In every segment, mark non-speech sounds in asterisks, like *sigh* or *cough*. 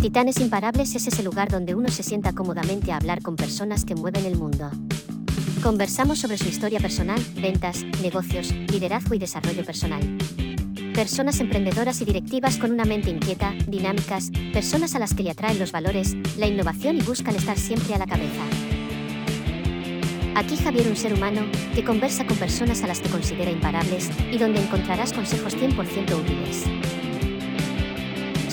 Titanes Imparables es ese lugar donde uno se sienta cómodamente a hablar con personas que mueven el mundo. Conversamos sobre su historia personal, ventas, negocios, liderazgo y desarrollo personal. Personas emprendedoras y directivas con una mente inquieta, dinámicas, personas a las que le atraen los valores, la innovación y buscan estar siempre a la cabeza. Aquí Javier, un ser humano, que conversa con personas a las que considera imparables y donde encontrarás consejos 100% útiles.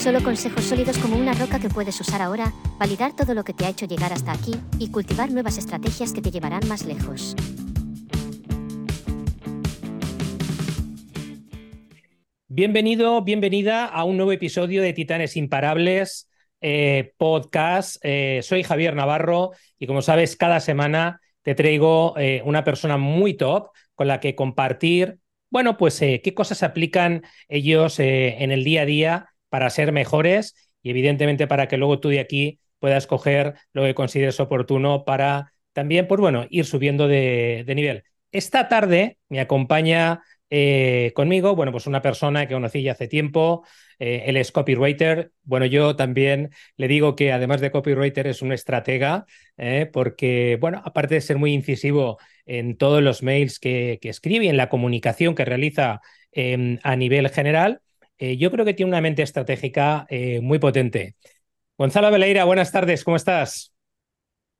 Solo consejos sólidos como una roca que puedes usar ahora, validar todo lo que te ha hecho llegar hasta aquí y cultivar nuevas estrategias que te llevarán más lejos. Bienvenido, bienvenida a un nuevo episodio de Titanes Imparables eh, podcast. Eh, soy Javier Navarro y como sabes, cada semana te traigo eh, una persona muy top con la que compartir, bueno, pues qué cosas aplican ellos en el día a día para ser mejores y evidentemente para que luego tú de aquí puedas coger lo que consideres oportuno para también, pues bueno, ir subiendo de, nivel. Esta tarde me acompaña eh, conmigo, bueno, pues una persona que conocí ya hace tiempo, eh, él es copywriter. Bueno, yo también le digo que además de copywriter es un estratega, eh, porque, bueno, aparte de ser muy incisivo en todos los mails que, que escribe y en la comunicación que realiza em, a nivel general, yo creo que tiene una mente estratégica muy potente. Gonzalo Veleira, buenas tardes, ¿cómo estás?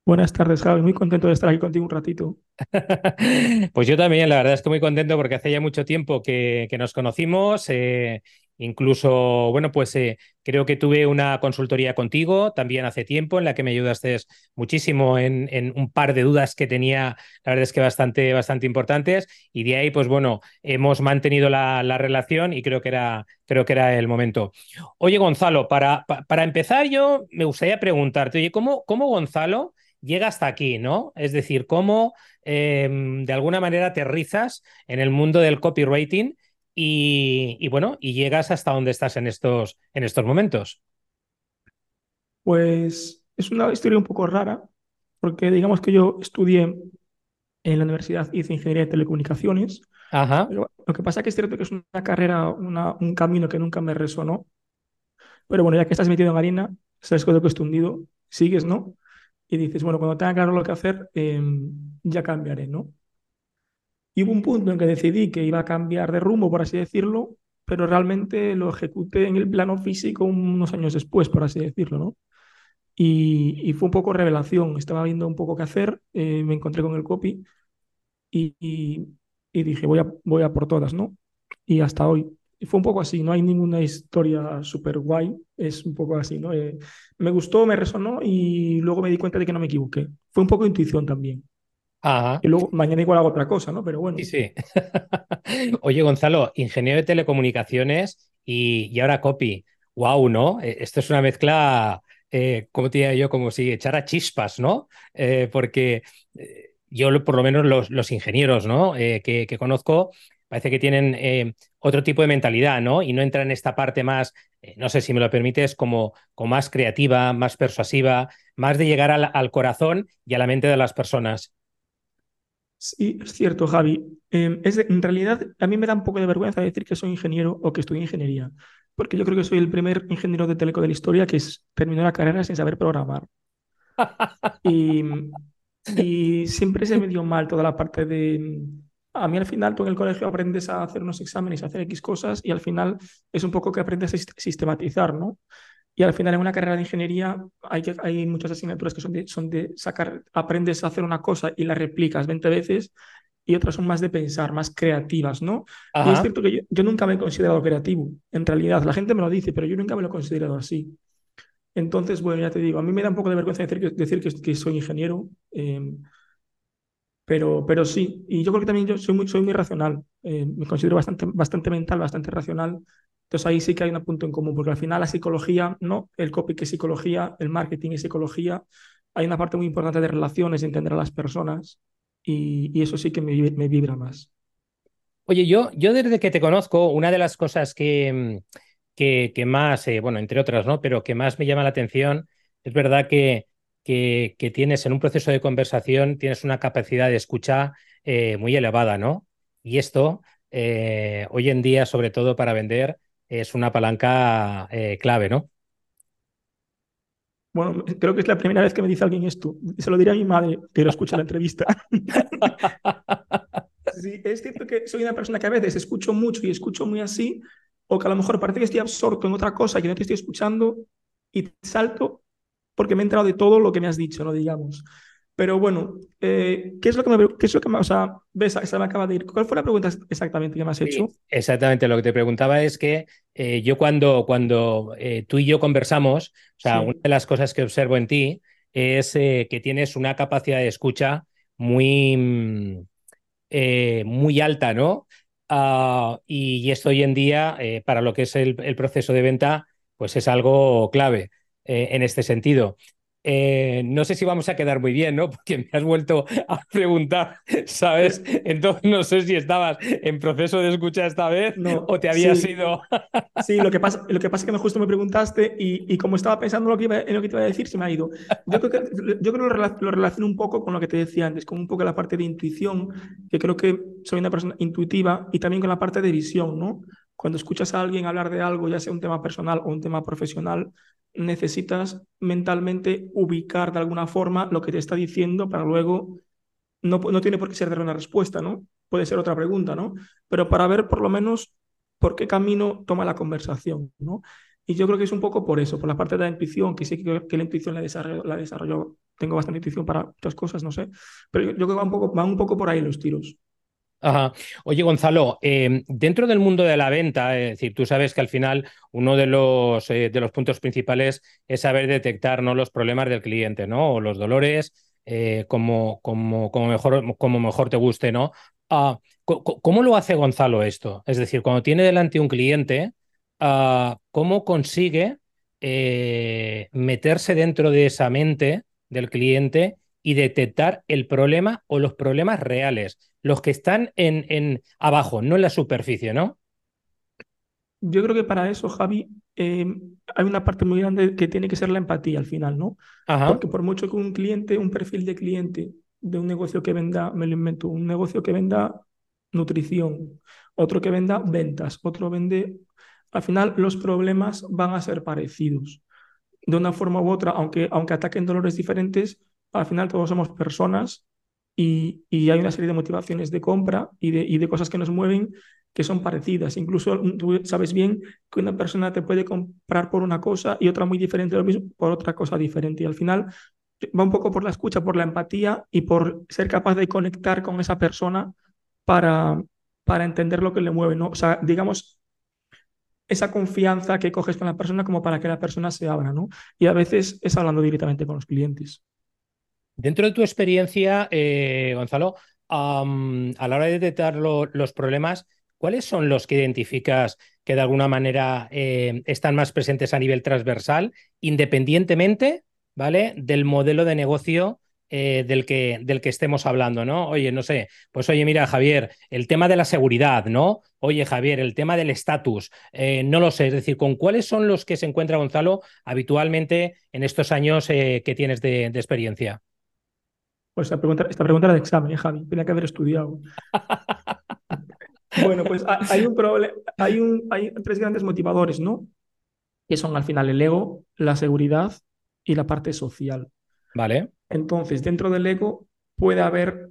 Buenas tardes, Javi. Muy contento de estar aquí contigo un ratito. *laughs* Pues yo también, la verdad es que muy contento porque hace ya mucho tiempo que, que nos conocimos. Eh, incluso, bueno, pues eh, creo que tuve una consultoría contigo también hace tiempo en la que me ayudaste muchísimo en, un par de dudas que tenía, la verdad es que bastante, bastante importantes. Y de ahí, pues bueno, hemos mantenido la, la relación y creo que, era, creo que era el momento. Oye, Gonzalo, para, para empezar, yo me gustaría preguntarte, oye, ¿cómo, cómo Gonzalo llega hasta aquí, ¿no? Es decir, cómo eh, de alguna manera aterrizas en el mundo del copywriting y, y, bueno, y llegas hasta donde estás en estos, en estos momentos. Pues es una historia un poco rara, porque digamos que yo estudié en la universidad, hice ingeniería de telecomunicaciones. Ajá. Pero lo que pasa es que es cierto que es una carrera, una, un camino que nunca me resonó. Pero bueno, ya que estás metido en harina, sabes con lo que estoy hundido, sigues, ¿no? y dices, bueno, cuando tenga claro lo que hacer, eh, ya cambiaré, ¿no? Y hubo un punto en que decidí que iba a cambiar de rumbo, por así decirlo, pero realmente lo ejecuté en el plano físico unos años después, por así decirlo, ¿no? Y, y fue un poco revelación, estaba viendo un poco qué hacer, eh, me encontré con el copy y, y, dije, voy a, voy a por todas, ¿no? Y hasta hoy y fue un poco así, no hay ninguna historia súper guay, es un poco así, ¿no? Eh, me gustó, me resonó y luego me di cuenta de que no me equivoqué. Fue un poco intuición también. Ajá. Y luego mañana igual hago otra cosa, ¿no? Pero bueno. Sí, sí. *laughs* Oye, Gonzalo, ingeniero de telecomunicaciones y, y ahora copy. Wow, ¿no? Eh, esto es una mezcla, eh, como te diría yo, como si echara chispas, ¿no? Eh, porque yo, por lo menos, los, los ingenieros, ¿no? que, que conozco, parece que tienen eh, otro tipo de mentalidad, ¿no? Y no entran en esta parte más, eh, no sé si me lo permites, como, como, más creativa, más persuasiva, más de llegar al, al, corazón y a la mente de las personas. Sí, es cierto, Javi. Eh, es en realidad, a mí me da un poco de vergüenza decir que soy ingeniero o que estudié ingeniería, porque yo creo que soy el primer ingeniero de teleco de la historia que terminó la carrera sin saber programar. y, y siempre se me dio mal toda la parte de a mí al final tú en el colegio aprendes a hacer unos exámenes, a hacer X cosas y al final es un poco que aprendes a sistematizar, ¿no? Y al final en una carrera de ingeniería hay, que, hay muchas asignaturas que son de, son de sacar, aprendes a hacer una cosa y la replicas 20 veces y otras son más de pensar, más creativas, ¿no? Ajá. Y es cierto que yo, yo, nunca me he considerado creativo, en realidad, la gente me lo dice, pero yo nunca me lo he considerado así. Entonces, bueno, ya te digo, a mí me da un poco de vergüenza decir que, decir que, que soy ingeniero. Eh, pero, pero sí, y yo creo que también yo soy muy, soy muy racional, eh, me considero bastante, bastante mental, bastante racional. Entonces ahí sí que hay un punto en común, porque al final la psicología, no el copy que es psicología, el marketing es psicología, hay una parte muy importante de relaciones, de entender a las personas, y, y eso sí que me, me, vibra más. Oye, yo, yo desde que te conozco, una de las cosas que, que, que más, eh, bueno, entre otras, ¿no? Pero que más me llama la atención, es verdad que que, que, tienes en un proceso de conversación, tienes una capacidad de escucha eh, muy elevada, ¿no? Y esto, eh, hoy en día, sobre todo para vender, es una palanca eh, clave, ¿no? Bueno, creo que es la primera vez que me dice alguien esto. Se lo diré a mi madre, pero escucha la entrevista. *laughs* sí, es cierto que soy una persona que a veces escucho mucho y escucho muy así, o que a lo mejor parece que estoy absorto en otra cosa que no te estoy escuchando y salto porque me he enterado de todo lo que me has dicho, ¿no? Digamos. Pero bueno, eh, ¿qué es lo que me, qué es lo que me, o sea, ves, se me acaba de ir. ¿Cuál fue la pregunta exactamente que me has hecho? exactamente, lo que te preguntaba es que eh, yo cuando, cuando eh, tú y yo conversamos, o sea, una de las cosas que observo en ti es que tienes una capacidad de escucha muy, mm, muy alta, ¿no? Ah, y, esto hoy en día, para lo que es el, el, proceso de venta, pues es algo clave en este sentido. Eh, no sé si vamos a quedar muy bien, ¿no? *laughs* Porque me has vuelto a preguntar, ¿sabes? Entonces no sé si estabas en proceso de escucha esta vez o te habías sí. ido. *laughs* sí, lo que, pasa, lo que pasa es que me justo me preguntaste y, como estaba pensando lo que iba, en lo que te iba a decir, se me ha ido. Yo creo que, yo creo que lo, relaciono un poco con lo que te decía antes, con un poco la parte de intuición, que creo que soy una persona intuitiva y también con la parte de visión, ¿no? Cuando escuchas a alguien hablar de algo, ya sea un tema personal o un tema profesional, necesitas mentalmente ubicar de alguna forma lo que te está diciendo para luego, no, no tiene por qué ser dar una respuesta, ¿no? Puede ser otra pregunta, ¿no? Pero para ver por lo menos por qué camino toma la conversación, ¿no? Y yo creo que es un poco por eso, por la parte de la intuición, que sí que, la intuición la desarrollo, la desarrollo, tengo bastante intuición para muchas cosas, no sé, pero yo, yo creo que va un, poco, va un poco por ahí los tiros. Oye, Gonzalo, eh, dentro del mundo de la venta, es decir, tú sabes que al final uno de los, eh, de los puntos principales es saber detectar ¿no? los problemas del cliente, ¿no? O los dolores, eh, como, como, como, mejor, como mejor te guste, ¿no? Ah, ¿Cómo lo hace Gonzalo esto? Es decir, cuando tiene delante un cliente, ah, ¿cómo consigue meterse dentro de esa mente del cliente y detectar el problema o los problemas reales? Los que están en, en abajo, no en la superficie, ¿no? Yo creo que para eso, Javi, eh, hay una parte muy grande que tiene que ser la empatía al final, ¿no? Ajá. Porque por mucho que un cliente, un perfil de cliente de un negocio que venda, me lo invento, un negocio que venda nutrición, otro que venda ventas, otro vende, al final los problemas van a ser parecidos. De una forma u otra, aunque, aunque ataquen dolores diferentes, al final todos somos personas y, hay una serie de motivaciones de compra y de, y de cosas que nos mueven que son parecidas. Incluso mm, tú sabes bien que una persona te puede comprar por una cosa y otra muy diferente lo mismo por otra cosa diferente. Y al final va un poco por la escucha, por la empatía y por ser capaz de conectar con esa persona para, para entender lo que le mueve. ¿no? O sea, digamos, esa confianza que coges con la persona como para que la persona se abra. ¿no? Y a veces es hablando directamente con los clientes. Dentro de tu experiencia, eh, Gonzalo, a la hora de detectar los problemas, ¿cuáles son los que identificas que de alguna manera eh, están más presentes a nivel transversal, independientemente ¿vale? del modelo de negocio eh, del, que, del que estemos hablando, ¿no? Oye, no sé, pues oye, mira, Javier, el tema de la seguridad, ¿no? Oye, Javier, el tema del estatus, no lo sé, es decir, ¿con cuáles son los que se encuentra Gonzalo habitualmente en estos años que tienes de experiencia? Pues esta pregunta, esta pregunta era de examen, ¿eh, Javi. Tenía que haber estudiado. *laughs* bueno, pues hay un problema, hay, un, hay tres grandes motivadores, ¿no? Que son al final el ego, la seguridad y la parte social. Vale. Entonces, dentro del ego puede haber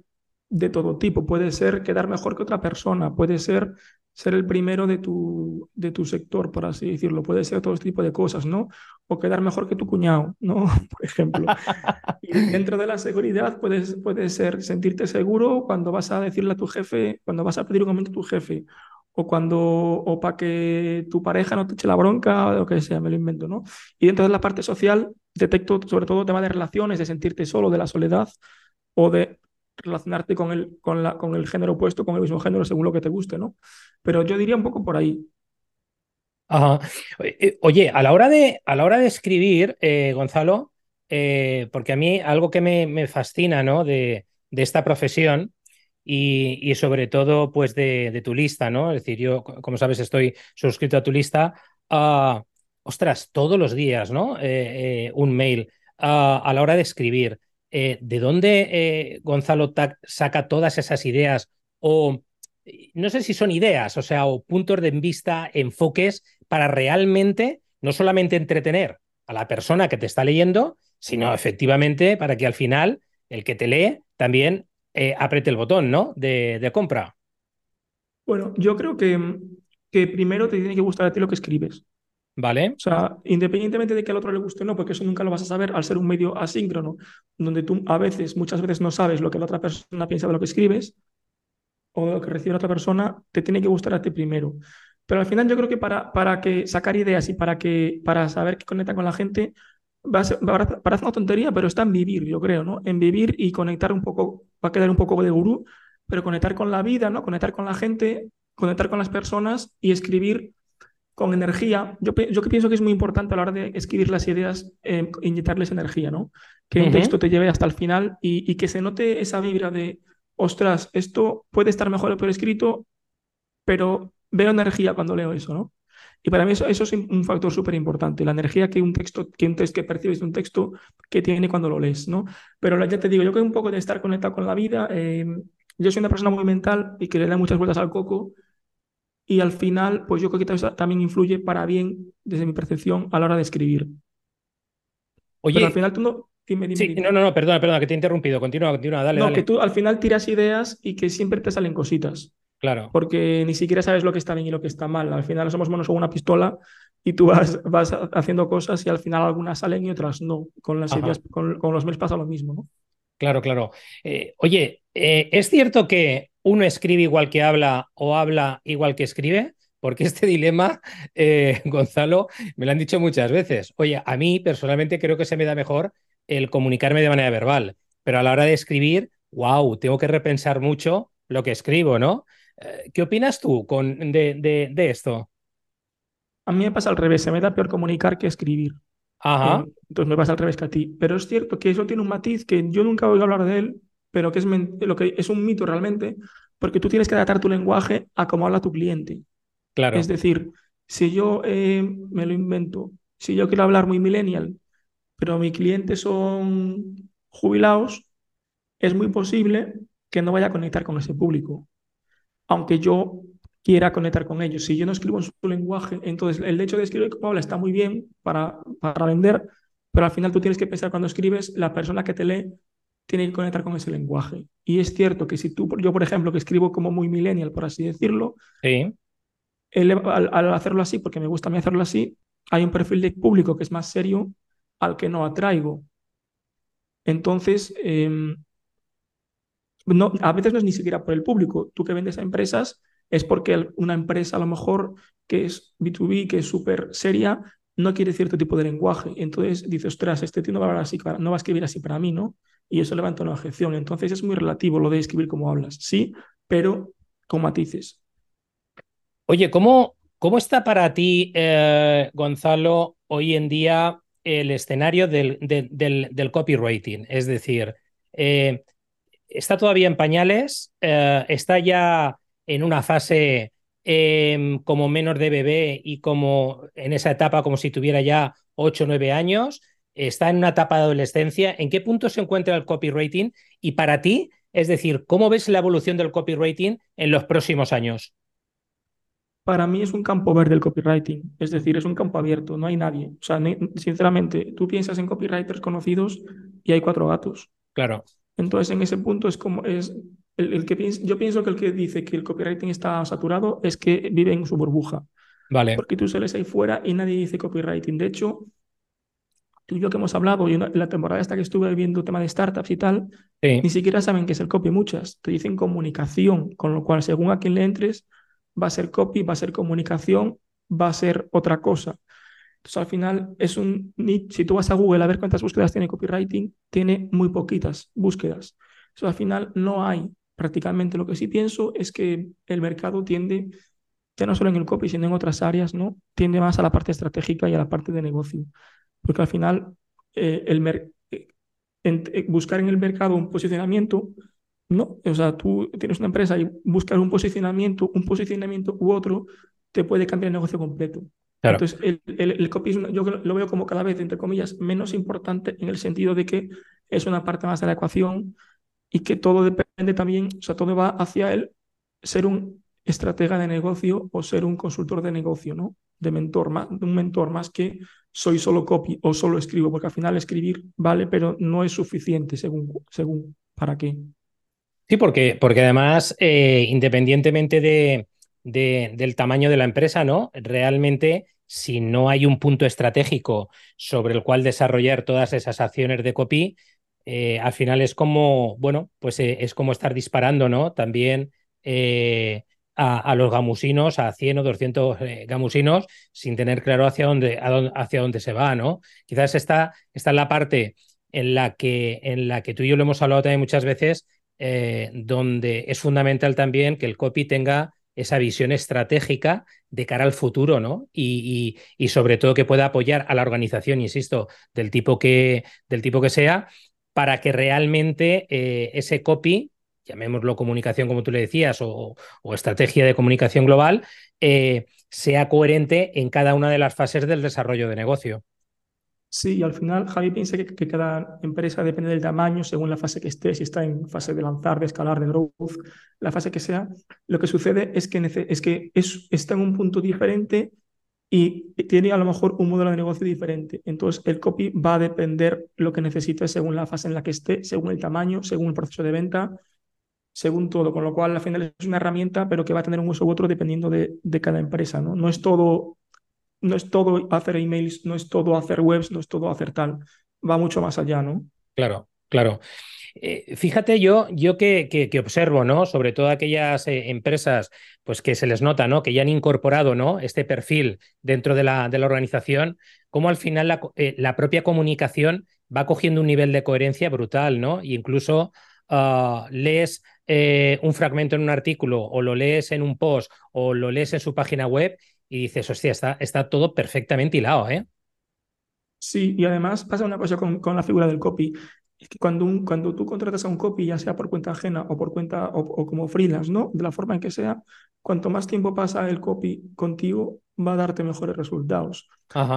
de todo tipo. Puede ser quedar mejor que otra persona, puede ser ser el primero de tu, de tu sector, por así decirlo. Puede ser todo este tipo de cosas, ¿no? O quedar mejor que tu cuñado, ¿no? *laughs* Por ejemplo. dentro de la seguridad puede, puede ser sentirte seguro cuando vas a decirle a tu jefe, cuando vas a pedir un aumento a tu jefe, o cuando, o para que tu pareja no te eche la bronca, o lo que sea, me lo invento, ¿no? Y dentro de la parte social, detecto sobre todo tema de relaciones, de sentirte solo, de la soledad, o de relacionarte con el, con, la, con el género opuesto, con el mismo género, según lo que te guste, ¿no? Pero yo diría un poco por ahí. Ajá. Eh, oye, a la hora de, a la hora de escribir, eh, Gonzalo, eh, porque a mí algo que me, me fascina, ¿no? De, de esta profesión y, y, sobre todo, pues, de, de, tu lista, ¿no? Es decir, yo, como sabes, estoy suscrito a tu lista. Uh, ostras, todos los días, ¿no? un mail uh, a la hora de escribir. Eh, ¿de dónde eh, Gonzalo saca todas esas ideas? O no sé si son ideas, o sea, o puntos de vista, enfoques para realmente no solamente entretener a la persona que te está leyendo, sino efectivamente para que al final el que te lee también eh, apriete el botón, ¿no? De, compra. Bueno, yo creo que, que primero te tiene que gustar a ti lo que escribes. Vale. O sea, independientemente de que al otro le guste o no, porque eso nunca lo vas a saber al ser un medio asíncrono, donde tú a veces, muchas veces no sabes lo que la otra persona piensa de lo que escribes o de lo que recibe la otra persona, te tiene que gustar a ti primero. Pero al final yo creo que para, para que sacar ideas y para, que, para saber qué conecta con la gente, va a ser, parece una tontería, pero está en vivir, yo creo, ¿no? En vivir y conectar un poco, va a quedar un poco de gurú, pero conectar con la vida, ¿no? Conectar con la gente, conectar con las personas y escribir con energía. Yo, yo que pienso que es muy importante a la hora de escribir las ideas, eh, inyectarles energía, ¿no? Que un texto te lleve hasta el final y, y, que se note esa vibra de, ostras, esto puede estar mejor o peor escrito, pero veo energía cuando leo eso, ¿no? Y para mí eso, eso es un factor súper importante, la energía que un texto, que un texto que percibes de un texto que tiene cuando lo lees, ¿no? Pero ya te digo, yo creo un poco de estar conectado con la vida. Eh, yo soy una persona muy mental y que le da muchas vueltas al coco y al final, pues yo creo que también influye para bien, desde mi percepción, a la hora de escribir. Oye, Pero al final tú no... Dime, dime, sí, dime. no, no, no, perdona, perdona, que te he interrumpido. Continúa, continúa, dale, No, dale. que tú al final tiras ideas y que siempre te salen cositas. Claro. Porque ni siquiera sabes lo que está bien y lo que está mal. Al final somos monos con una pistola y tú vas, vas haciendo cosas y al final algunas salen y otras no. Con las Ajá. ideas, con, con los mails pasa lo mismo, ¿no? Claro, claro. Eh, oye, eh, ¿es cierto que uno escribe igual que habla o habla igual que escribe? Porque este *laughs* dilema, eh, Gonzalo, me lo han dicho muchas veces. Oye, a mí personalmente creo que se me da mejor el comunicarme de manera verbal, pero a la hora de escribir, wow, tengo que repensar mucho lo que escribo, ¿no? Eh, ¿Qué opinas tú con, de, de, de, esto? A mí me pasa al revés, se me da peor comunicar que escribir. Ajá. Eh, entonces me pasa al revés que a ti. Pero es cierto que eso tiene un matiz que yo nunca oigo hablar de él, pero que es, lo que es un mito realmente, porque tú tienes que adaptar tu lenguaje a cómo habla tu cliente. Claro. Es decir, si yo eh, me lo invento, si yo quiero hablar muy millennial, pero mis clientes son jubilados, es muy posible que no vaya a conectar con ese público. Aunque yo quiera conectar con ellos. Si yo no escribo en su lenguaje, entonces el hecho de escribir como habla está muy bien para, para vender, pero al final tú tienes que pensar cuando escribes, la persona que te lee tiene que conectar con ese lenguaje. Y es cierto que si tú, yo por ejemplo, que escribo como muy millennial, por así decirlo, sí. al, al, hacerlo así, porque me gusta a mí hacerlo así, hay un perfil de público que es más serio al que no atraigo. Entonces, eh, no, a veces no es ni siquiera por el público. Tú que vendes a empresas es porque una empresa a lo mejor que es B2B, que es súper seria, no quiere cierto tipo de lenguaje. Entonces dice, ostras, este tío no va a escribir así para mí, ¿no? Y eso levanta una objeción. Entonces es muy relativo lo de escribir como hablas, sí, pero con matices. Oye, ¿cómo, cómo está para ti, eh, Gonzalo, hoy en día el escenario del, de, del, del copywriting? Es decir, eh, ¿está todavía en pañales? Eh, ¿Está ya en una fase eh, como menor de bebé y como en esa etapa como si tuviera ya 8 o 9 años? ¿Está en una etapa de adolescencia? ¿En qué punto se encuentra el copywriting? Y para ti, es decir, ¿cómo ves la evolución del copywriting en los próximos años? Para mí es un campo verde el copywriting, es decir, es un campo abierto, no hay nadie. O sea, sinceramente, tú piensas en copywriters conocidos y hay cuatro gatos. Claro. Entonces, en ese punto es como es el, el que piensa, yo pienso que el que dice que el copywriting está saturado es que vive en su burbuja. Vale. Porque tú sales ahí fuera y nadie dice copywriting. De hecho, tú y yo que hemos hablado, y en la temporada esta que estuve viendo tema de startups y tal, sí. ni siquiera saben qué es el copy muchas. Te dicen comunicación, con lo cual, según a quién le entres, va a ser copy, va a ser comunicación, va a ser otra cosa. Entonces, al final, es un si tú vas a Google a ver cuántas búsquedas tiene copywriting, tiene muy poquitas búsquedas. Entonces, al final, no hay prácticamente. Lo que sí pienso es que el mercado tiende, ya no solo en el copy, sino en otras áreas, ¿no? Tiende más a la parte estratégica y a la parte de negocio. Porque al final, eh, el mer en, en buscar en el mercado un posicionamiento no, o sea, tú tienes una empresa y buscar un posicionamiento, un posicionamiento u otro, te puede cambiar el negocio completo. Claro. Entonces, el, el, el, copy una, yo lo veo como cada vez, entre comillas, menos importante en el sentido de que es una parte más de la ecuación y que todo depende también, o sea, todo va hacia el ser un estratega de negocio o ser un consultor de negocio, ¿no? De mentor, más, un mentor más que soy solo copy o solo escribo, porque al final escribir vale, pero no es suficiente según, según para qué. Sí, porque, porque además, eh, independientemente de, del tamaño de la empresa, ¿no? Realmente, si no hay un punto estratégico sobre el cual desarrollar todas esas acciones de copy, eh, al final es como, bueno, pues eh, es como estar disparando, ¿no? También a, los gamusinos, a 100 o 200 gamusinos, sin tener claro hacia dónde, hacia dónde se va, ¿no? Quizás esta, esta es la parte en la, que, en la que tú y yo lo hemos hablado también muchas veces, eh, donde es fundamental también que el copy tenga esa visión estratégica de cara al futuro, ¿no? Y, y, sobre todo que pueda apoyar a la organización, insisto, del tipo que, del tipo que sea, para que realmente eh, ese copy, llamémoslo comunicación como tú le decías, o, estrategia de comunicación global, eh, sea coherente en cada una de las fases del desarrollo de negocio. Sí, y al final Javi piensa que, cada empresa depende del tamaño, según la fase que esté, si está en fase de lanzar, de escalar, de growth, la fase que sea. Lo que sucede es que, es que está en un punto diferente y tiene a lo mejor un modelo de negocio diferente. Entonces, el copy va a depender lo que necesite según la fase en la que esté, según el tamaño, según el proceso de venta, según todo. Con lo cual, al final es una herramienta, pero que va a tener un uso u otro dependiendo de, de cada empresa. ¿no? no es todo no es todo hacer emails, no es todo hacer webs, no es todo hacer tal. Va mucho más allá, ¿no? Claro, claro. Eh, fíjate yo, yo que, que, observo, ¿no? Sobre todo aquellas eh, empresas, pues que se les nota, ¿no? Que ya han incorporado, ¿no? Este perfil dentro de la, de la organización, cómo al final la, eh, la, propia comunicación va cogiendo un nivel de coherencia brutal, ¿no? Y incluso ah, lees un fragmento en un artículo o lo lees en un post o lo lees en su página web y dices, hostia, está, está todo perfectamente hilado, ¿eh? Sí, y además pasa una cosa con, con la figura del copy. Es que cuando, un, cuando tú contratas a un copy, ya sea por cuenta ajena o por cuenta o, como freelance, ¿no? De la forma en que sea, cuanto más tiempo pasa el copy contigo, va a darte mejores resultados.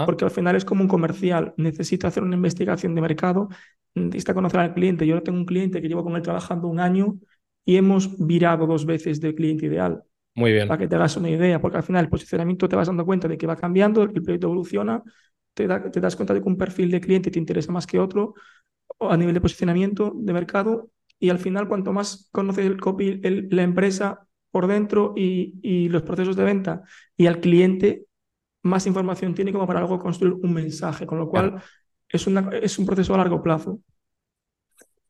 Porque al final es como un comercial, necesita hacer una investigación de mercado, necesita conocer al cliente. Yo tengo un cliente que llevo con él trabajando un año y hemos virado dos veces de cliente ideal. Muy bien. Para que te hagas una idea, porque al final el posicionamiento te vas dando cuenta de que va cambiando, el proyecto evoluciona, te, te das cuenta de que un perfil de cliente te interesa más que otro a nivel de posicionamiento de mercado y al final cuanto más conoce el copy, la empresa por dentro y, y, los procesos de venta y al cliente, más información tiene como para luego construir un mensaje, con lo cual es, una, es un proceso a largo plazo.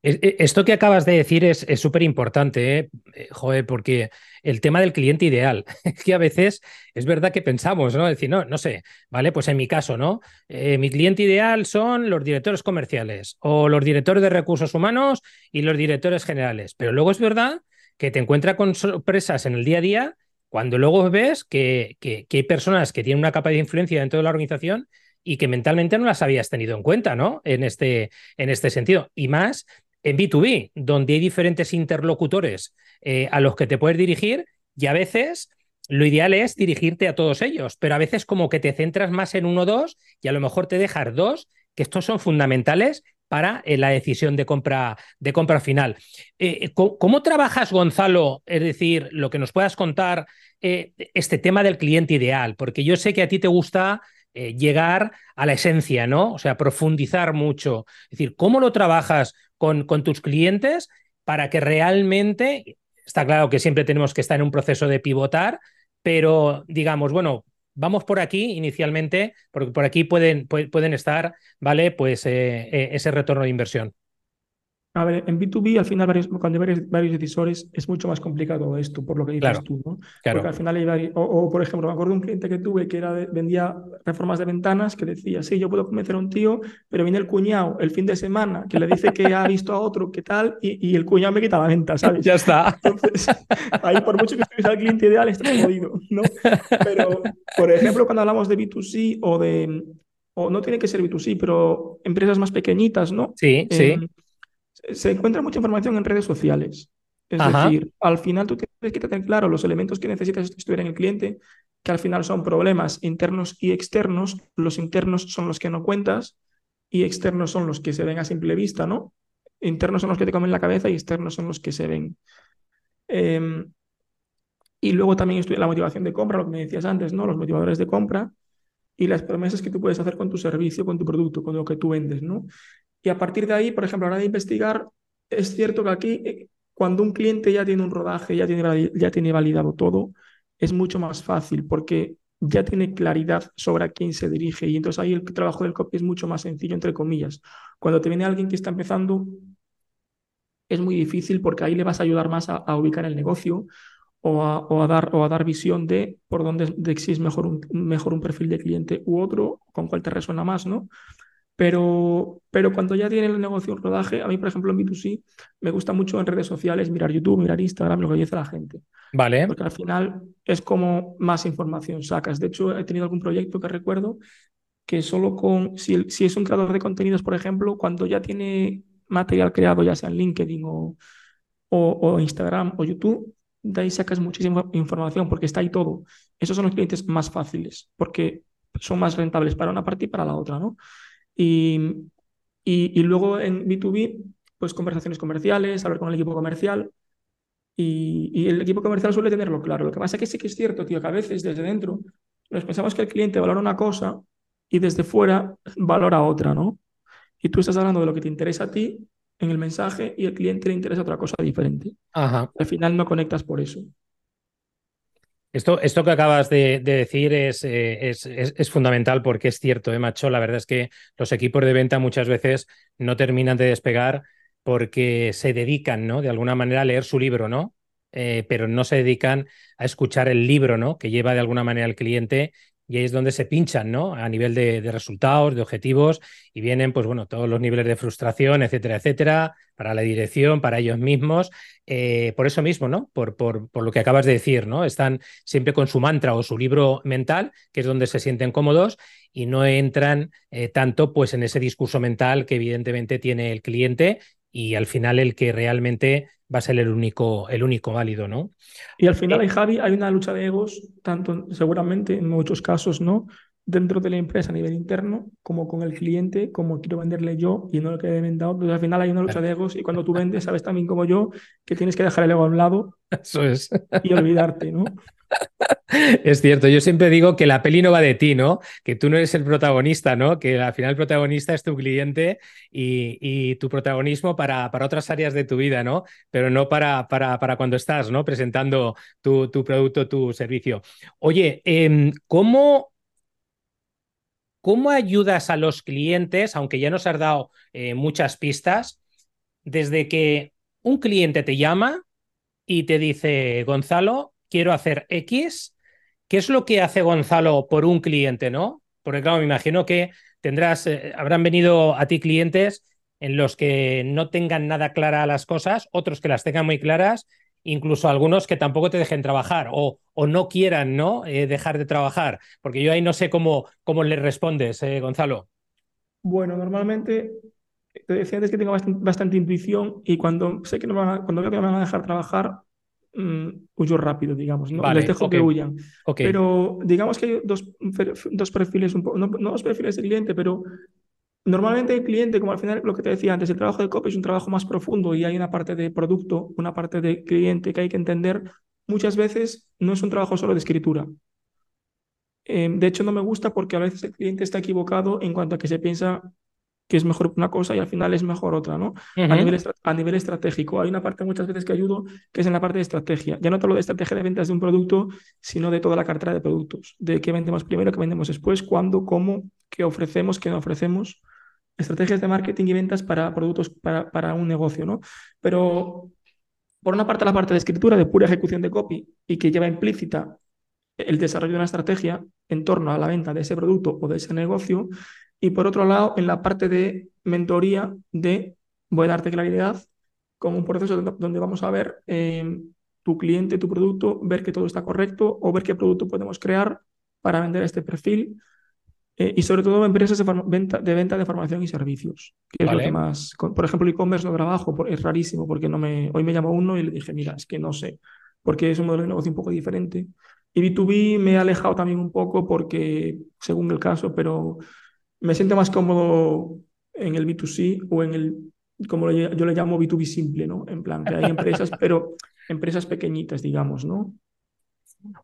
E, esto que acabas de decir es súper importante, ¿eh? ¿eh? porque el tema del cliente ideal, *laughs* es que a veces es verdad que pensamos, ¿no? Decir, no, no sé, ¿vale? Pues en mi caso, ¿no? Eh, mi cliente ideal son los directores comerciales o los directores de recursos humanos y los directores generales. Pero luego es verdad que te encuentras con sorpresas en el día a día cuando luego ves que, que, que hay personas que tienen una capa de influencia dentro de la organización y que mentalmente no las habías tenido en cuenta, ¿no? En este, en este sentido. Y más en B2B, donde hay diferentes interlocutores eh, a los que te puedes dirigir y a veces lo ideal es dirigirte a todos ellos, pero a veces como que te centras más en uno o dos y a lo mejor te dejas dos, que estos son fundamentales para eh, la decisión de compra, de compra final. Eh, ¿cómo, trabajas, Gonzalo? Es decir, lo que nos puedas contar, este tema del cliente ideal, porque yo sé que a ti te gusta llegar a la esencia, ¿no? O sea, profundizar mucho. Es decir, ¿cómo lo trabajas con, con tus clientes para que realmente, está claro que siempre tenemos que estar en un proceso de pivotar, pero digamos, bueno, vamos por aquí inicialmente, porque por aquí pueden, pueden estar, ¿vale? Pues eh, eh, ese retorno de inversión. A ver, en B2B al final cuando hay varios, decisores es mucho más complicado esto, por lo que dices tú, ¿no? Porque al final hay varios, o, por ejemplo, me acuerdo de un cliente que tuve que era vendía reformas de ventanas que decía, sí, yo puedo convencer a un tío, pero viene el cuñado el fin de semana que le dice que ha visto a otro, qué tal, y, el cuñado me quita la venta, ¿sabes? *laughs* ya está. Entonces, ahí por mucho que estés al cliente ideal, está jodido, ¿no? Pero, por ejemplo, cuando hablamos de B2C o de, o no tiene que ser B2C, pero empresas más pequeñitas, ¿no? Sí, sí em, se encuentra mucha información en redes sociales. Es decir, al final tú tienes que tener claro los elementos que necesitas estudiar en el cliente, que al final son problemas internos y externos. Los internos son los que no cuentas y externos son los que se ven a simple vista, ¿no? Internos son los que te comen la cabeza y externos son los que se ven. Em, Y luego también estudia la motivación de compra, lo que me decías antes, ¿no? Los motivadores de compra y las promesas que tú puedes hacer con tu servicio, con tu producto, con lo que tú vendes, ¿no? Y a partir de ahí, por ejemplo, a la hora de investigar, es cierto que aquí, eh, cuando un cliente ya tiene un rodaje, ya tiene, ya tiene validado todo, es mucho más fácil porque ya tiene claridad sobre a quién se dirige y entonces ahí el trabajo del copy es mucho más sencillo, entre comillas. Cuando te viene alguien que está empezando, es muy difícil porque ahí le vas a ayudar más a, ubicar el negocio o a, dar, o a dar visión de por dónde de si es mejor un, mejor un perfil de cliente u otro, con cuál te resuena más, ¿no? Pero, pero cuando ya tiene el negocio en rodaje, a mí, por ejemplo, en B2C, me gusta mucho en redes sociales mirar YouTube, mirar Instagram, lo que dice la gente. Vale. Porque al final es como más información sacas. De hecho, he tenido algún proyecto que recuerdo que solo con, si, si es un creador de contenidos, por ejemplo, cuando ya tiene material creado, ya sea en LinkedIn o, o, Instagram o YouTube, de ahí sacas muchísima información porque está ahí todo. Esos son los clientes más fáciles porque son más rentables para una parte y para la otra, ¿no? Y, y, luego en B2B, pues conversaciones comerciales, hablar con el equipo comercial. Y, y, el equipo comercial suele tenerlo claro. Lo que pasa es que sí que es cierto, tío, que a veces desde dentro nos pensamos que el cliente valora una cosa y desde fuera valora otra, ¿no? Y tú estás hablando de lo que te interesa a ti en el mensaje y el cliente le interesa otra cosa diferente. Ajá. Al final no conectas por eso. Esto, esto que acabas de, decir eh, es, es, es, fundamental porque es cierto, ¿eh, macho? La verdad es que los equipos de venta muchas veces no terminan de despegar porque se dedican, ¿no? De alguna manera a leer su libro, ¿no? Eh, pero no se dedican a escuchar el libro, ¿no? Que lleva de alguna manera el cliente y ahí es donde se pinchan, ¿no? A nivel de, resultados, de objetivos, y vienen, pues bueno, todos los niveles de frustración, etcétera, etcétera, para la dirección, para ellos mismos. Eh, por eso mismo, ¿no? Por, por, por, lo que acabas de decir, ¿no? Están siempre con su mantra o su libro mental, que es donde se sienten cómodos, y no entran eh, tanto, pues, en ese discurso mental que evidentemente tiene el cliente y al final el que realmente va a ser el único, el único válido, ¿no? Y al final, eh, Javi, hay una lucha de egos, tanto seguramente en muchos casos, ¿no? Dentro de la empresa a nivel interno, como con el cliente, como quiero venderle yo y no lo que he vendido. Entonces, al final hay una lucha de egos y cuando tú *laughs* vendes, sabes también como yo que tienes que dejar el ego a un lado Eso es. y olvidarte, ¿no? Es cierto, yo siempre digo que la peli no va de ti, ¿no? Que tú no eres el protagonista, ¿no? Que al final el protagonista es tu cliente y, tu protagonismo para, otras áreas de tu vida, ¿no? Pero no para, cuando estás, ¿no? Presentando tu, producto, tu servicio. Oye, em, ¿cómo, ¿cómo ayudas a los clientes, aunque ya nos has dado eh, muchas pistas, desde que un cliente te llama y te dice, Gonzalo, quiero hacer X, ¿qué es lo que hace Gonzalo por un cliente, no? Porque claro, me imagino que tendrás, eh, habrán venido a ti clientes en los que no tengan nada clara las cosas, otros que las tengan muy claras, incluso algunos que tampoco te dejen trabajar o, o no quieran ¿no? Eh, dejar de trabajar, porque yo ahí no sé cómo, cómo le respondes, eh, Gonzalo. Bueno, normalmente te decía antes que tengo bastante, intuición y cuando sé que no van cuando veo que me van a dejar trabajar, Mm, huyo rápido, digamos. ¿no? Les dejo que huyan. Pero digamos que hay dos, dos perfiles, un poco, no, dos perfiles de cliente, pero normalmente el cliente, como al final lo que te decía antes, el trabajo de copy es un trabajo más profundo y hay una parte de producto, una parte de cliente que hay que entender. Muchas veces no es un trabajo solo de escritura. Em, de hecho, no me gusta porque a veces el cliente está equivocado en cuanto a que se piensa que es mejor una cosa y al final es mejor otra, ¿no? a, nivel a nivel estratégico. Hay una parte muchas veces que ayudo que es en la parte de estrategia. Ya no te hablo de estrategia de ventas de un producto, sino de toda la cartera de productos. De qué vendemos primero, qué vendemos después, cuándo, cómo, qué ofrecemos, qué no ofrecemos. Estrategias de marketing y ventas para productos, para, para un negocio, ¿no? Pero por una parte la parte de escritura, de pura ejecución de copy y que lleva implícita el desarrollo de una estrategia en torno a la venta de ese producto o de ese negocio, y por otro lado, en la parte de mentoría de voy a darte claridad con un proceso donde vamos a ver eh, tu cliente, tu producto, ver que todo está correcto o ver qué producto podemos crear para vender este perfil. Eh, y sobre todo empresas de venta, de venta de formación y servicios, que es lo que más... Por ejemplo, e-commerce no trabajo, es rarísimo, porque no me, hoy me llamó uno y le dije, mira, es que no sé, porque es un modelo de negocio un poco diferente. Y B2B me he alejado también un poco porque, según el caso, pero me siento más cómodo en el B2C o en el, como yo le llamo B2B simple, ¿no? En plan, que hay *laughs* empresas, pero empresas pequeñitas, digamos, ¿no?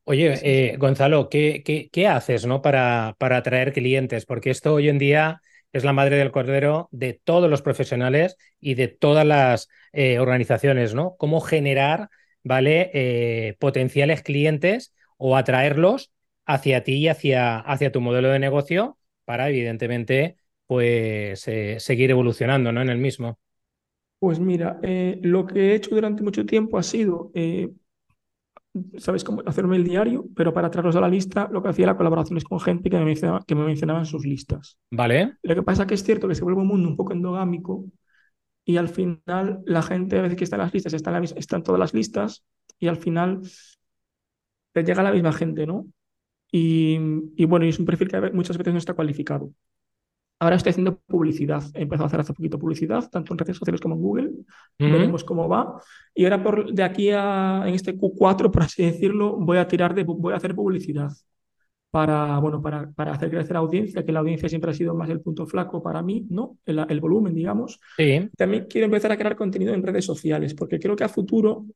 Oye, eh, Gonzalo, ¿qué, qué, qué haces ¿no? para, para atraer clientes? Porque esto hoy en día es la madre del cordero de todos los profesionales y de todas las eh, organizaciones, ¿no? Cómo generar, ¿vale? Eh, potenciales clientes o atraerlos hacia ti y hacia, hacia tu modelo de negocio para, evidentemente, pues eh, seguir evolucionando, ¿no? En el mismo. Pues mira, eh, lo que he hecho durante mucho tiempo ha sido, eh, ¿sabes cómo? Hacerme el diario, pero para traerlos a la lista, lo que hacía era colaboraciones con gente que me mencionaba, que me mencionaba en sus listas. Vale. Lo que pasa es que es cierto que se vuelve un mundo un poco endogámico y al final la gente a veces que está en las listas está en, la mis- está en todas las listas y al final te llega la misma gente, ¿no? Y, y bueno, es un perfil que muchas veces no está cualificado. Ahora estoy haciendo publicidad. He empezado a hacer hace poquito publicidad, tanto en redes sociales como en Google. Veremos cómo va. Y ahora por, de aquí a en este Q4, por así decirlo, voy a tirar de, voy a hacer publicidad para, bueno, para, para hacer crecer la audiencia, que la audiencia siempre ha sido más el punto flaco para mí, ¿no? El, el volumen, digamos. Sí, También quiero empezar a crear contenido en redes sociales, porque creo que a futuro,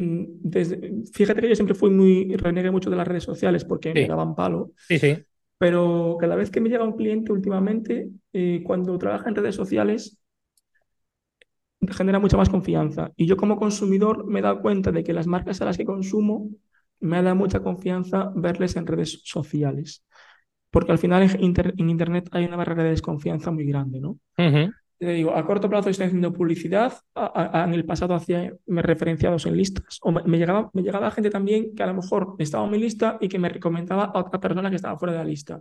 desde, fíjate que yo siempre fui muy, renegué mucho de las redes sociales porque Sí. me daban palo, sí, sí. pero cada vez que me llega un cliente últimamente, eh, cuando trabaja en redes sociales, genera mucha más confianza. Y yo como consumidor me he dado cuenta de que las marcas a las que consumo me da mucha confianza verles en redes sociales. Porque al final en, inter- en Internet hay una barrera de desconfianza muy grande, ¿no? Te digo, a corto plazo estoy haciendo publicidad, a- a- a- en el pasado hacía referenciados en listas, o me, me llegaba, me llegaba gente también que a lo mejor estaba en mi lista y que me recomendaba a otra persona que estaba fuera de la lista.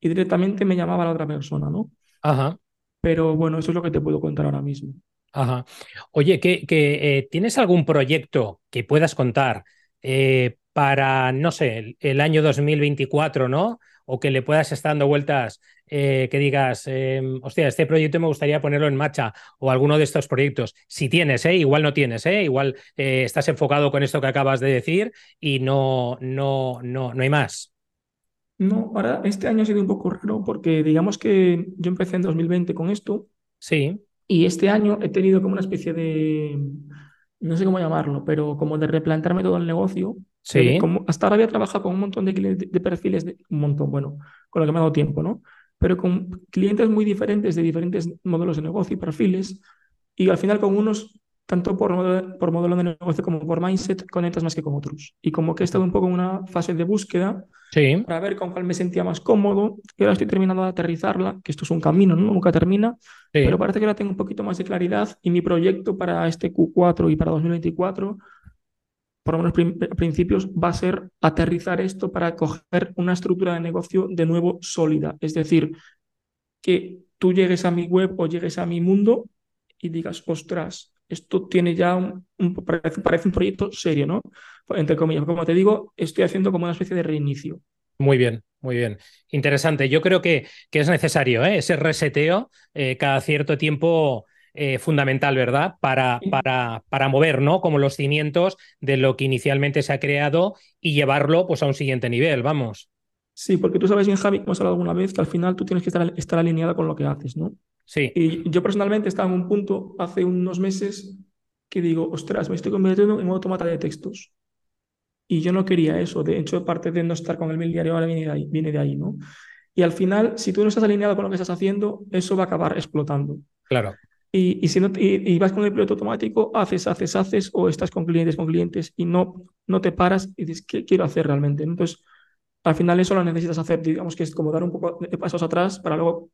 Y directamente me llamaba a la otra persona, ¿no? Ajá. Pero bueno, eso es lo que te puedo contar ahora mismo. Ajá. Oye, que, que, eh, ¿tienes algún proyecto que puedas contar eh, para, no sé, el, el año 2024, ¿no? O que le puedas estar dando vueltas, eh, que digas, eh, hostia, este proyecto me gustaría ponerlo en marcha o alguno de estos proyectos. Si tienes, ¿eh? Igual no tienes, ¿eh? Igual estás enfocado con esto que acabas de decir y no, no, no, no hay más. No, ahora este año ha sido un poco raro porque digamos que yo empecé en 2020 con esto Sí, y este año he tenido como una especie de, no sé cómo llamarlo, pero como de replantearme todo el negocio. Sí, como hasta ahora había trabajado con un montón de, clientes- de perfiles, de, un montón, bueno, con lo que me ha dado tiempo, ¿no? Pero con clientes muy diferentes de diferentes modelos de negocio y perfiles y al final con unos, tanto por modelo, por modelo de negocio como por mindset, conectas más que con otros. Y como que he estado un poco en una fase de búsqueda sí, para ver con cuál me sentía más cómodo. Y ahora estoy terminando de aterrizarla, que esto es un camino, ¿no? Nunca termina, sí. pero parece que ahora tengo un poquito más de claridad y mi proyecto para este Q4 y para 2024, por lo principios, va a ser aterrizar esto para coger una estructura de negocio de nuevo sólida. Es decir, que tú llegues a mi web o llegues a mi mundo y digas, ostras, esto tiene ya un, un- parece, parece un proyecto serio, ¿no? Entre comillas, como te digo, estoy haciendo como una especie de reinicio. Muy bien, muy bien. Interesante. Yo creo que, que es necesario ¿eh? ese reseteo eh, cada cierto tiempo eh, fundamental, ¿verdad? Para, para, para mover, ¿no? Como los cimientos de lo que inicialmente se ha creado y llevarlo pues, a un siguiente nivel, vamos. Sí, porque tú sabes bien, Javi, como hemos hablado alguna vez, que al final tú tienes que estar, estar alineado con lo que haces, ¿no? Sí, Y yo personalmente estaba en un punto hace unos meses que digo, ostras, me estoy convirtiendo en un automata de textos. Y yo no quería eso. De hecho, parte de no estar con el mail diario ahora viene de ahí, viene de ahí, ¿no? Y al final, si tú no estás alineado con lo que estás haciendo, eso va a acabar explotando. claro. Y, y si no, y, vas con el piloto automático, haces, haces, haces, o estás con clientes, con clientes, y no, no te paras y dices, ¿qué quiero hacer realmente? Entonces, al final eso lo necesitas hacer, digamos que es como dar un poco de pasos atrás para luego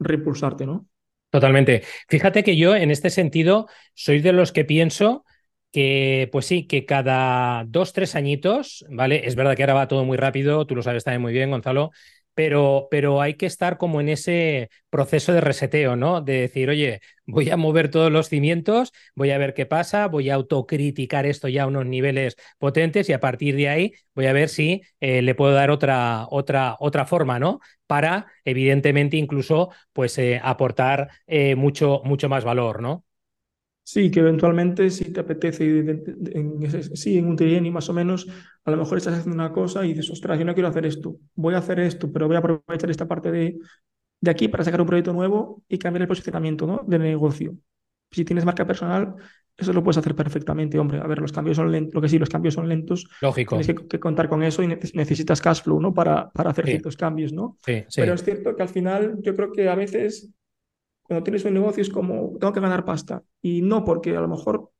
repulsarte, ¿no? Totalmente. Fíjate que yo en este sentido soy de los que pienso que, pues sí, que cada dos, tres añitos, ¿vale? Es verdad que ahora va todo muy rápido, tú lo sabes también muy bien, Gonzalo, pero, pero hay que estar como en ese proceso de reseteo, ¿no? De decir, oye, voy a mover todos los cimientos, voy a ver qué pasa, voy a autocriticar esto ya a unos niveles potentes y a partir de ahí voy a ver si eh, le puedo dar otra, otra, otra forma, ¿no? Para, evidentemente, incluso, pues eh, aportar eh, mucho, mucho más valor, ¿no? Sí, que eventualmente si te apetece, sí, en un trienio más o menos, a lo mejor estás haciendo una cosa y dices, ostras, yo no quiero hacer esto, voy a hacer esto, pero voy a aprovechar esta parte de, de aquí para sacar un proyecto nuevo y cambiar el posicionamiento, ¿no? del negocio. Si tienes marca personal, eso lo puedes hacer perfectamente, hombre. A ver, los cambios son lentos, lo que sí, los cambios son lentos. Lógico. Tienes que, contar con eso y necesitas cash flow, ¿no? Para, para hacer ciertos cambios, ¿no? Sí, sí. Pero es cierto que al final yo creo que a veces cuando tienes un negocio es como, tengo que ganar pasta. Y no porque a lo mejor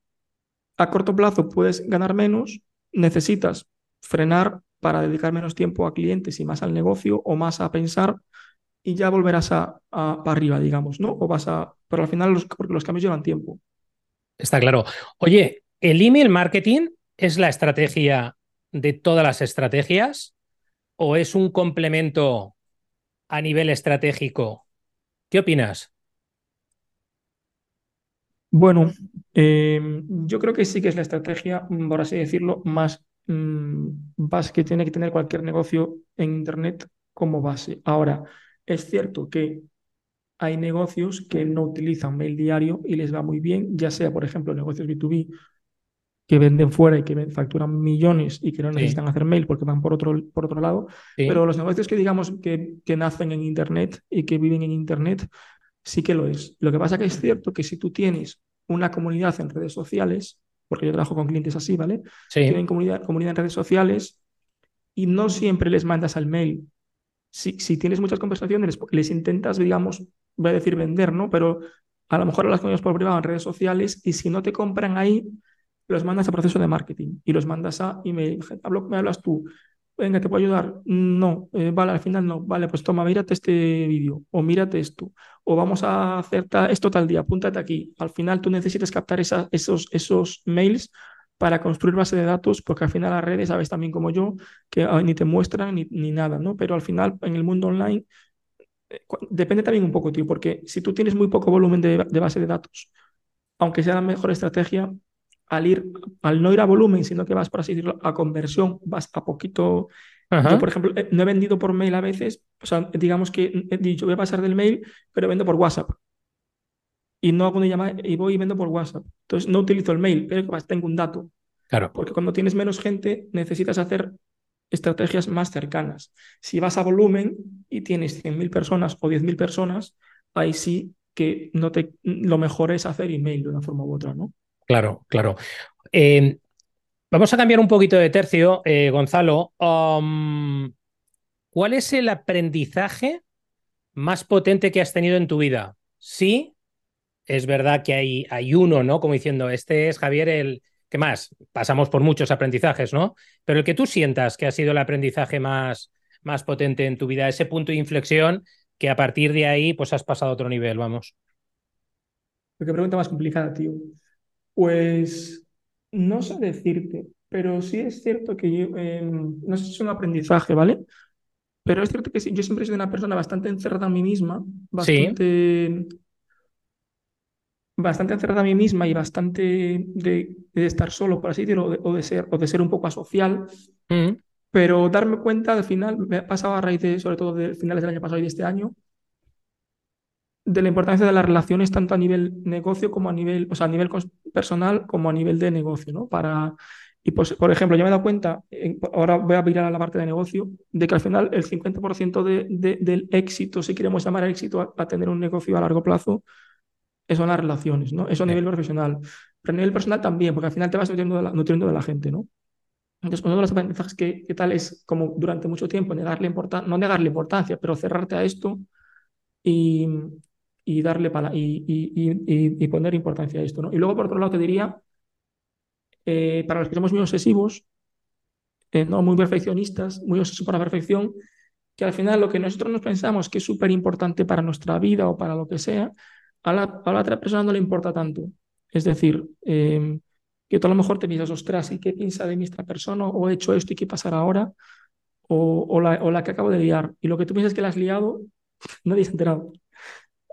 a corto plazo puedes ganar menos, necesitas frenar para dedicar menos tiempo a clientes y más al negocio o más a pensar y ya volverás a, para arriba, digamos, ¿no? O vas a, pero al final los, porque los cambios llevan tiempo. Está claro. Oye, ¿el email marketing es la estrategia de todas las estrategias o es un complemento a nivel estratégico? ¿Qué opinas? Bueno, em, yo creo que sí que es la estrategia, por así decirlo, más mm, base que tiene que tener cualquier negocio en Internet como base. Ahora, es cierto que hay negocios que no utilizan mail diario y les va muy bien, ya sea, por ejemplo, negocios B2B que venden fuera y que facturan millones y que no necesitan hacer mail porque van por otro, por otro lado, pero los negocios que digamos que, que nacen en Internet y que viven en Internet, sí que lo es. Lo que pasa que es cierto que si tú tienes una comunidad en redes sociales, porque yo trabajo con clientes así, ¿vale? Sí. Tienen comunidad, comunidad en redes sociales y no siempre les mandas al mail. Si, tienes muchas conversaciones, les intentas, digamos, voy a decir vender, ¿no? Pero a lo mejor las comunidades por privado en redes sociales y si no te compran ahí, los mandas a proceso de marketing y los mandas a email. Me hablas tú, venga, ¿te puedo ayudar? No, eh, vale, al final no, vale, pues toma, mírate este vídeo o mírate esto, o vamos a hacer esto tal día, apúntate aquí. Al final tú necesitas captar esos, esos mails para construir base de datos, porque al final las redes, sabes también como yo, que ah, ni te muestran ni, ni nada, ¿no? Pero al final en el mundo online eh, depende también un poco, tío, porque si tú tienes muy poco volumen de, de base de datos, aunque sea la mejor estrategia, al ir, al no ir a volumen, sino que vas, por así decirlo, a conversión, vas a poquito. Yo, por ejemplo, eh, no he vendido por mail a veces, o sea, digamos que he dicho, voy a pasar del mail, pero vendo por WhatsApp. Y no hago una llamada y voy y vendo por WhatsApp. Entonces, no utilizo el mail, pero tengo un dato. Claro. Porque cuando tienes menos gente, necesitas hacer estrategias más cercanas. Si vas a volumen y tienes 100.000 personas o 10.000 personas, ahí sí que no te, lo mejor es hacer email de una forma u otra, ¿no? Claro, claro. Em, vamos a cambiar un poquito de tercio, eh, Gonzalo. Um, ¿Cuál es el aprendizaje más potente que has tenido en tu vida? Sí, es verdad que hay, hay uno, ¿no? Como diciendo, este es Javier el... ¿Qué más? Pasamos por muchos aprendizajes, ¿no? Pero el que tú sientas que ha sido el aprendizaje más, más potente en tu vida, ese punto de inflexión que a partir de ahí pues has pasado a otro nivel, vamos. Qué pregunta más complicada, tío. Pues no sé decirte, pero sí es cierto que yo, em, no sé si es un aprendizaje, ¿vale? Pero es cierto que yo siempre he sido una persona bastante encerrada en mí misma, bastante, bastante encerrada en mí misma y bastante de, estar solo, por así decirlo, o de, ser, o de ser un poco asocial. Mm. Pero darme cuenta al final, me ha pasado a raíz de, sobre todo de finales del año pasado y de este año, de la importancia de las relaciones tanto a nivel negocio como a nivel, o sea, a nivel personal como a nivel de negocio, ¿no? Para, y pues, por ejemplo, yo me he dado cuenta, ahora voy a mirar a la parte de negocio, de que al final el 50% de, del éxito, si queremos llamar éxito a, tener un negocio a largo plazo, son las relaciones, ¿no? Eso a nivel profesional. Pero a nivel personal también, porque al final te vas nutriendo de la, nutriendo de la gente, ¿no? Entonces, uno de los aprendizajes que, que tal es como durante mucho tiempo negarle importancia, no negarle importancia, pero cerrarte a esto y, y darle para y, y, y, poner importancia a esto. ¿no? Y luego, por otro lado, te diría, eh, para los que somos muy obsesivos, eh, ¿no? muy perfeccionistas, muy obsesivos por la perfección, que al final lo que nosotros nos pensamos que es súper importante para nuestra vida o para lo que sea, a la, otra persona no le importa tanto. Es decir, em, que tú a lo mejor te piensas, ostras, ¿y qué piensa de mí esta persona? ¿O he hecho esto y qué pasará ahora? O, o, la, que acabo de liar. Y lo que tú piensas que la has liado, *laughs* nadie se ha enterado.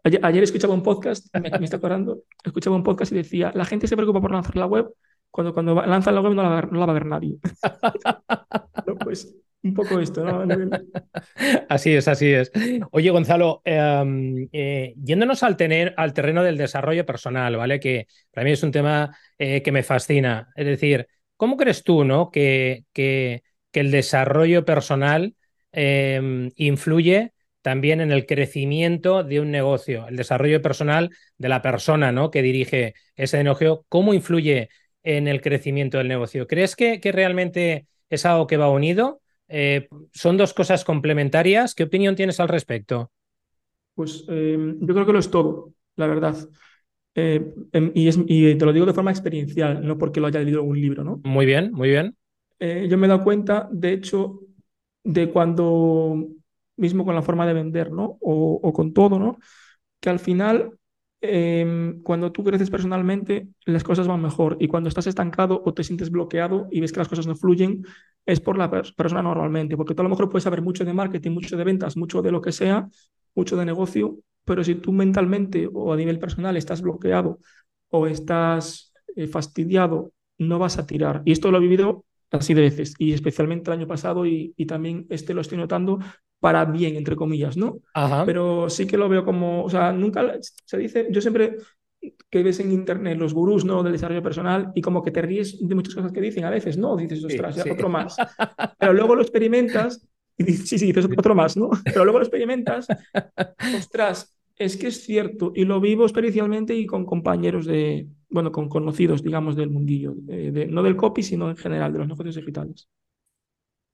Ayer, escuchaba un podcast, me, está acordando, escuchaba un podcast y decía, la gente se preocupa por lanzar la web, cuando, cuando lanzan la web no la, no la va a ver nadie. *laughs* pues un poco esto, ¿no? *laughs* Así es, así es. Oye, Gonzalo, em, eh, yéndonos al, tener, al terreno del desarrollo personal, ¿vale? Que para mí es un tema eh, que me fascina. Es decir, ¿cómo crees tú, ¿no? Que, que, que el desarrollo personal em, influye también en el crecimiento de un negocio, el desarrollo personal de la persona ¿no? que dirige ese negocio. ¿Cómo influye en el crecimiento del negocio? ¿Crees que, que realmente es algo que va unido? Eh, ¿Son dos cosas complementarias? ¿Qué opinión tienes al respecto? Pues eh, yo creo que lo es todo, la verdad. Eh, em, y, es, y, te lo digo de forma experiencial, no porque lo haya leído en un libro, ¿no? Muy bien, muy bien. yo me he dado cuenta, de hecho, de cuando, mismo con la forma de vender, ¿no? O, o con todo, ¿no? Que al final Em, cuando tú creces personalmente, las cosas van mejor. Y cuando estás estancado o te sientes bloqueado y ves que las cosas no fluyen, es por la persona normalmente. Porque tú a lo mejor puedes saber mucho de marketing, mucho de ventas, mucho de lo que sea, mucho de negocio, pero si tú mentalmente o a nivel personal estás bloqueado o estás eh, fastidiado, no vas a tirar. Y esto lo he vivido así de veces, y especialmente el año pasado, y, y también este lo estoy notando para bien, entre comillas, ¿no? Pero sí que lo veo como, o sea, nunca se dice, yo siempre que ves en internet los gurús, ¿no? Del desarrollo personal y como que te ríes de muchas cosas que dicen a veces, ¿no? Dices, ostras, ya otro más. *laughs* Pero luego lo experimentas y dices, sí, sí, dices otro más, ¿no? Pero luego lo experimentas, ostras, es que es cierto y lo vivo experiencialmente y con compañeros de, bueno, con conocidos, digamos, del mundillo, de, no del copy, sino en general, de los negocios digitales.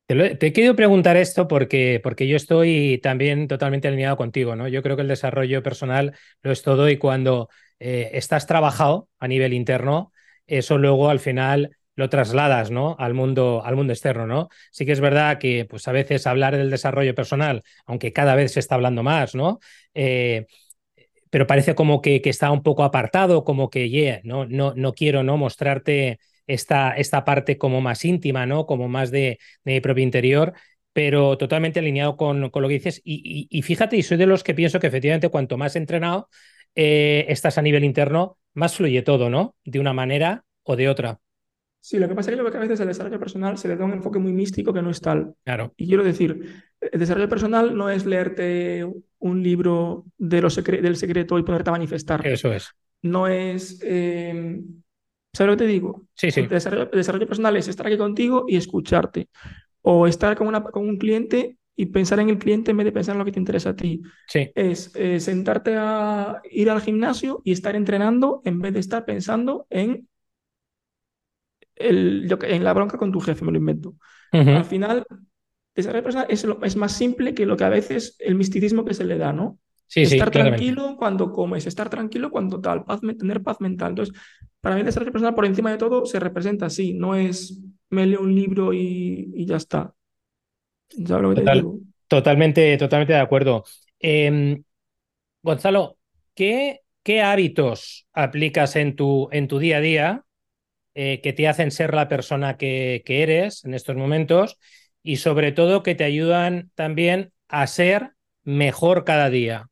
Te, he querido preguntar esto porque, porque yo estoy también totalmente alineado contigo, ¿no? Yo creo que el desarrollo personal lo es todo y cuando eh, estás trabajado a nivel interno, eso luego al final lo trasladas, ¿no? Al mundo, al mundo externo, ¿no? Sí que es verdad que, pues a veces hablar del desarrollo personal, aunque cada vez se está hablando más, ¿no? Eh, pero parece como que, que, está un poco apartado, como que, yeah, no, no, no quiero, ¿no? Mostrarte esta, esta parte como más íntima, ¿no? Como más de, de mi propio interior, pero totalmente alineado con, con lo que dices. Y, y, fíjate, y soy de los que pienso que efectivamente cuanto más entrenado eh, estás a nivel interno, más fluye todo, ¿no? De una manera o de otra. Sí, lo que pasa es que a veces el desarrollo personal se le da un enfoque muy místico que no es tal. Claro. Y quiero decir, el desarrollo personal no es leerte un libro de lo del secreto y ponerte a manifestar. Eso es. No es eh, ¿Sabes lo que te digo? Sí, sí. El desarrollo, personal es estar aquí contigo y escucharte. O estar con, una, con un cliente y pensar en el cliente en vez de pensar en lo que te interesa a ti. Sí. Es eh, sentarte a ir al gimnasio y estar entrenando en vez de estar pensando en, el, en la bronca con tu jefe, me lo invento. Al final, desarrollo personal es, es más simple que lo que a veces el misticismo que se le da, ¿no? Estar tranquilo cuando comes, estar tranquilo cuando tal, paz, tener paz mental. Entonces, para mí el desarrollo personal por encima de todo se representa así, no es me leo un libro y, ya está. Totalmente, totalmente de acuerdo. Em, Gonzalo, ¿qué, ¿qué, hábitos aplicas en tu, en tu día a día eh, que te hacen ser la persona que, que eres en estos momentos y sobre todo que te ayudan también a ser mejor cada día?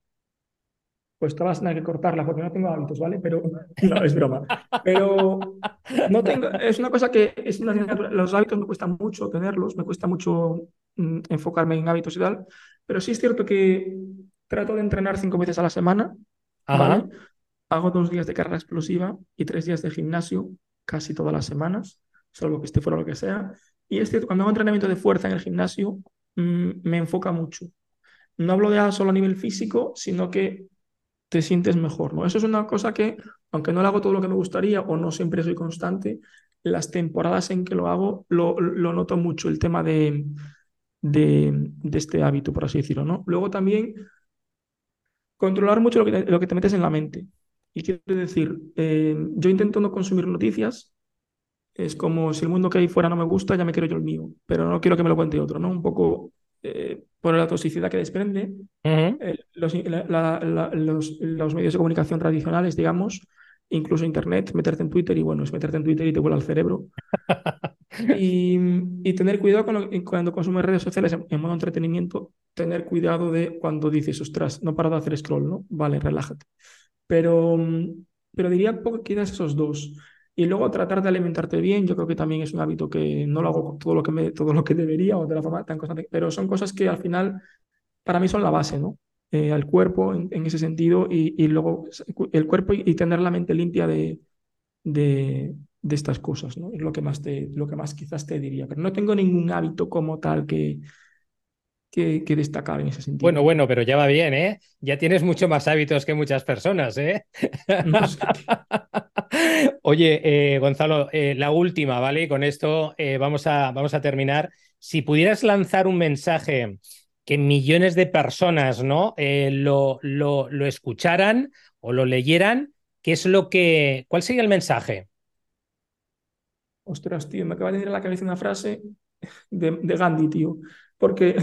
Pues te vas a tener que cortarla porque no tengo hábitos, ¿vale? Pero *laughs* no, es broma. Pero no tengo, es una cosa que es una los hábitos me cuesta mucho tenerlos, me cuesta mucho mm, enfocarme en hábitos y tal, pero sí es cierto que trato de entrenar cinco veces a la semana, ¿vale? Hago dos días de carrera explosiva y tres días de gimnasio casi todas las semanas, salvo que esté fuera lo que sea. Y es cierto, cuando hago entrenamiento de fuerza en el gimnasio, mm, me enfoca mucho. No hablo de solo a nivel físico, sino que te sientes mejor, ¿no? Eso es una cosa que, aunque no lo hago todo lo que me gustaría o no siempre soy constante, las temporadas en que lo hago lo, noto mucho, el tema de, de, este hábito, por así decirlo, ¿no? Luego también controlar mucho lo que te, lo que te metes en la mente. Y quiero decir, eh, yo intento no consumir noticias, es como si el mundo que hay fuera no me gusta, ya me quiero yo el mío, pero no quiero que me lo cuente otro, ¿no? Un poco eh, por la toxicidad que desprende, eh, los, los, medios de comunicación tradicionales, digamos, incluso Internet, meterte en Twitter y bueno, es meterte en Twitter y te vuela al cerebro. *laughs* y, y, tener cuidado cuando consumes redes sociales en, modo entretenimiento, tener cuidado de cuando dices, ostras, no paro de hacer scroll, ¿no? Vale, relájate. Pero, pero diría poco quizás esos dos. Y luego tratar de alimentarte bien, yo creo que también es un hábito que no lo hago todo lo que, me, todo lo que debería o de la forma tan constante, pero son cosas que al final para mí son la base, ¿no? Eh, al cuerpo en, ese sentido y, y, luego el cuerpo y, tener la mente limpia de, de, de, estas cosas, ¿no? Es lo que, más te, lo que más quizás te diría, pero no tengo ningún hábito como tal que, que, destacar en ese sentido. Bueno, bueno, pero ya va bien, ¿eh? Ya tienes mucho más hábitos que muchas personas, ¿eh? *laughs* Oye, eh, Gonzalo, eh, la última, ¿vale? Y con esto eh, vamos, a, vamos a terminar. Si pudieras lanzar un mensaje que millones de personas ¿no? lo, lo, lo escucharan o lo leyeran, ¿qué es lo que, ¿cuál sería el mensaje? Ostras, tío, me acaba de venir a la cabeza una frase de, de Gandhi, tío. Porque.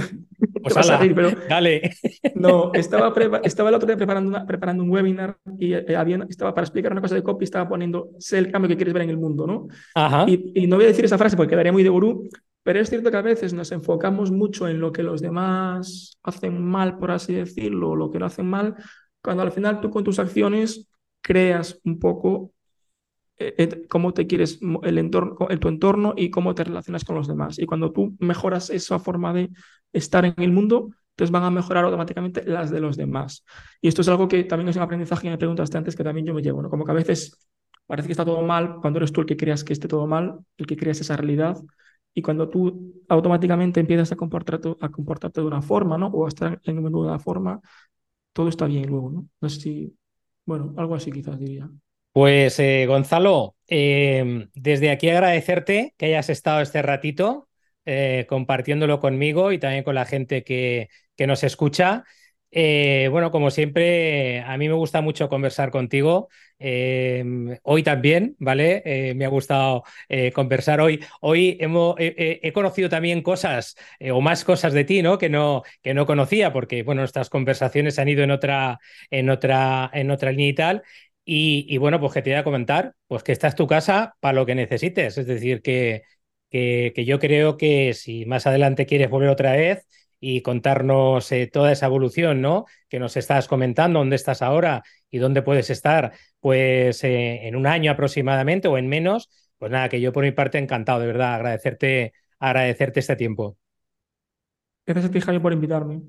Pues *laughs* a pero, dale. *laughs* No, estaba, estaba el otro día preparando, preparando un webinar y eh, estaba para explicar una cosa de copy, estaba poniendo sé el cambio que quieres ver en el mundo, ¿no? Ajá. Y, no voy a decir esa frase porque quedaría muy de gurú, pero es cierto que a veces nos enfocamos mucho en lo que los demás hacen mal, por así decirlo, o lo que no hacen mal, cuando al final tú con tus acciones creas un poco eh, eh, cómo te quieres el entorno, tu entorno y cómo te relacionas con los demás. Y cuando tú mejoras esa forma de estar en el mundo, entonces van a mejorar automáticamente las de los demás. Y esto es algo que también es un aprendizaje que me preguntaste antes que también yo me llevo, ¿no? Como que a veces parece que está todo mal cuando eres tú el que creas que esté todo mal, el que creas esa realidad. Y cuando tú automáticamente empiezas a comportarte, a comportarte de una forma, ¿no? O a estar en el mundo de una forma, todo está bien luego, ¿no? No sé si, bueno, algo así quizás diría. Pues eh, Gonzalo, eh, desde aquí agradecerte que hayas estado este ratito eh, compartiéndolo conmigo y también con la gente que, que nos escucha. bueno, como siempre, a mí me gusta mucho conversar contigo. hoy también, ¿vale? me ha gustado conversar hoy. Hoy hemos, he conocido también cosas o más cosas de ti, ¿no? Que no, que no conocía, porque bueno, nuestras conversaciones han ido en otra, en otra, en otra línea y tal. Y, bueno, pues que te voy a comentar, pues que esta es tu casa para lo que necesites. Es decir, que, que, yo creo que si más adelante quieres volver otra vez y contarnos eh, toda esa evolución, ¿no? Que nos estás comentando, dónde estás ahora y dónde puedes estar, pues eh, en un año aproximadamente o en menos, pues nada, que yo por mi parte encantado, de verdad, agradecerte, agradecerte este tiempo. Gracias a ti, por invitarme.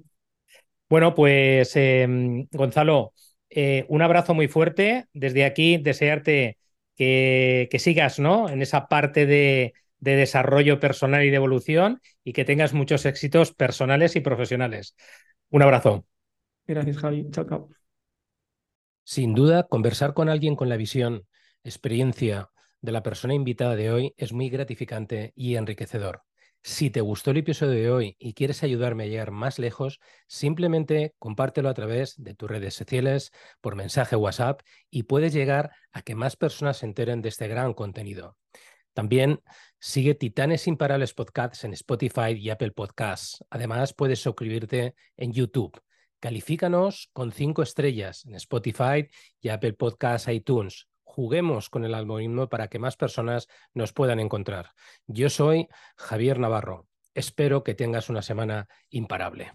Bueno, pues em, Gonzalo, eh, un abrazo muy fuerte. Desde aquí, desearte que, sigas ¿no? en esa parte de, de, desarrollo personal y de evolución y que tengas muchos éxitos personales y profesionales. Un abrazo. Gracias, Javi. Chao, chao. Sin duda, conversar con alguien con la visión, experiencia de la persona invitada de hoy es muy gratificante y enriquecedor. Si te gustó el episodio de hoy y quieres ayudarme a llegar más lejos, simplemente compártelo a través de tus redes sociales, por mensaje WhatsApp y puedes llegar a que más personas se enteren de este gran contenido. También sigue Titanes Imparables Podcasts en Spotify y Apple Podcasts. Además, puedes suscribirte en YouTube. Califícanos con cinco estrellas en Spotify y Apple Podcasts iTunes juguemos con el algoritmo para que más personas nos puedan encontrar. Yo soy Javier Navarro. Espero que tengas una semana imparable.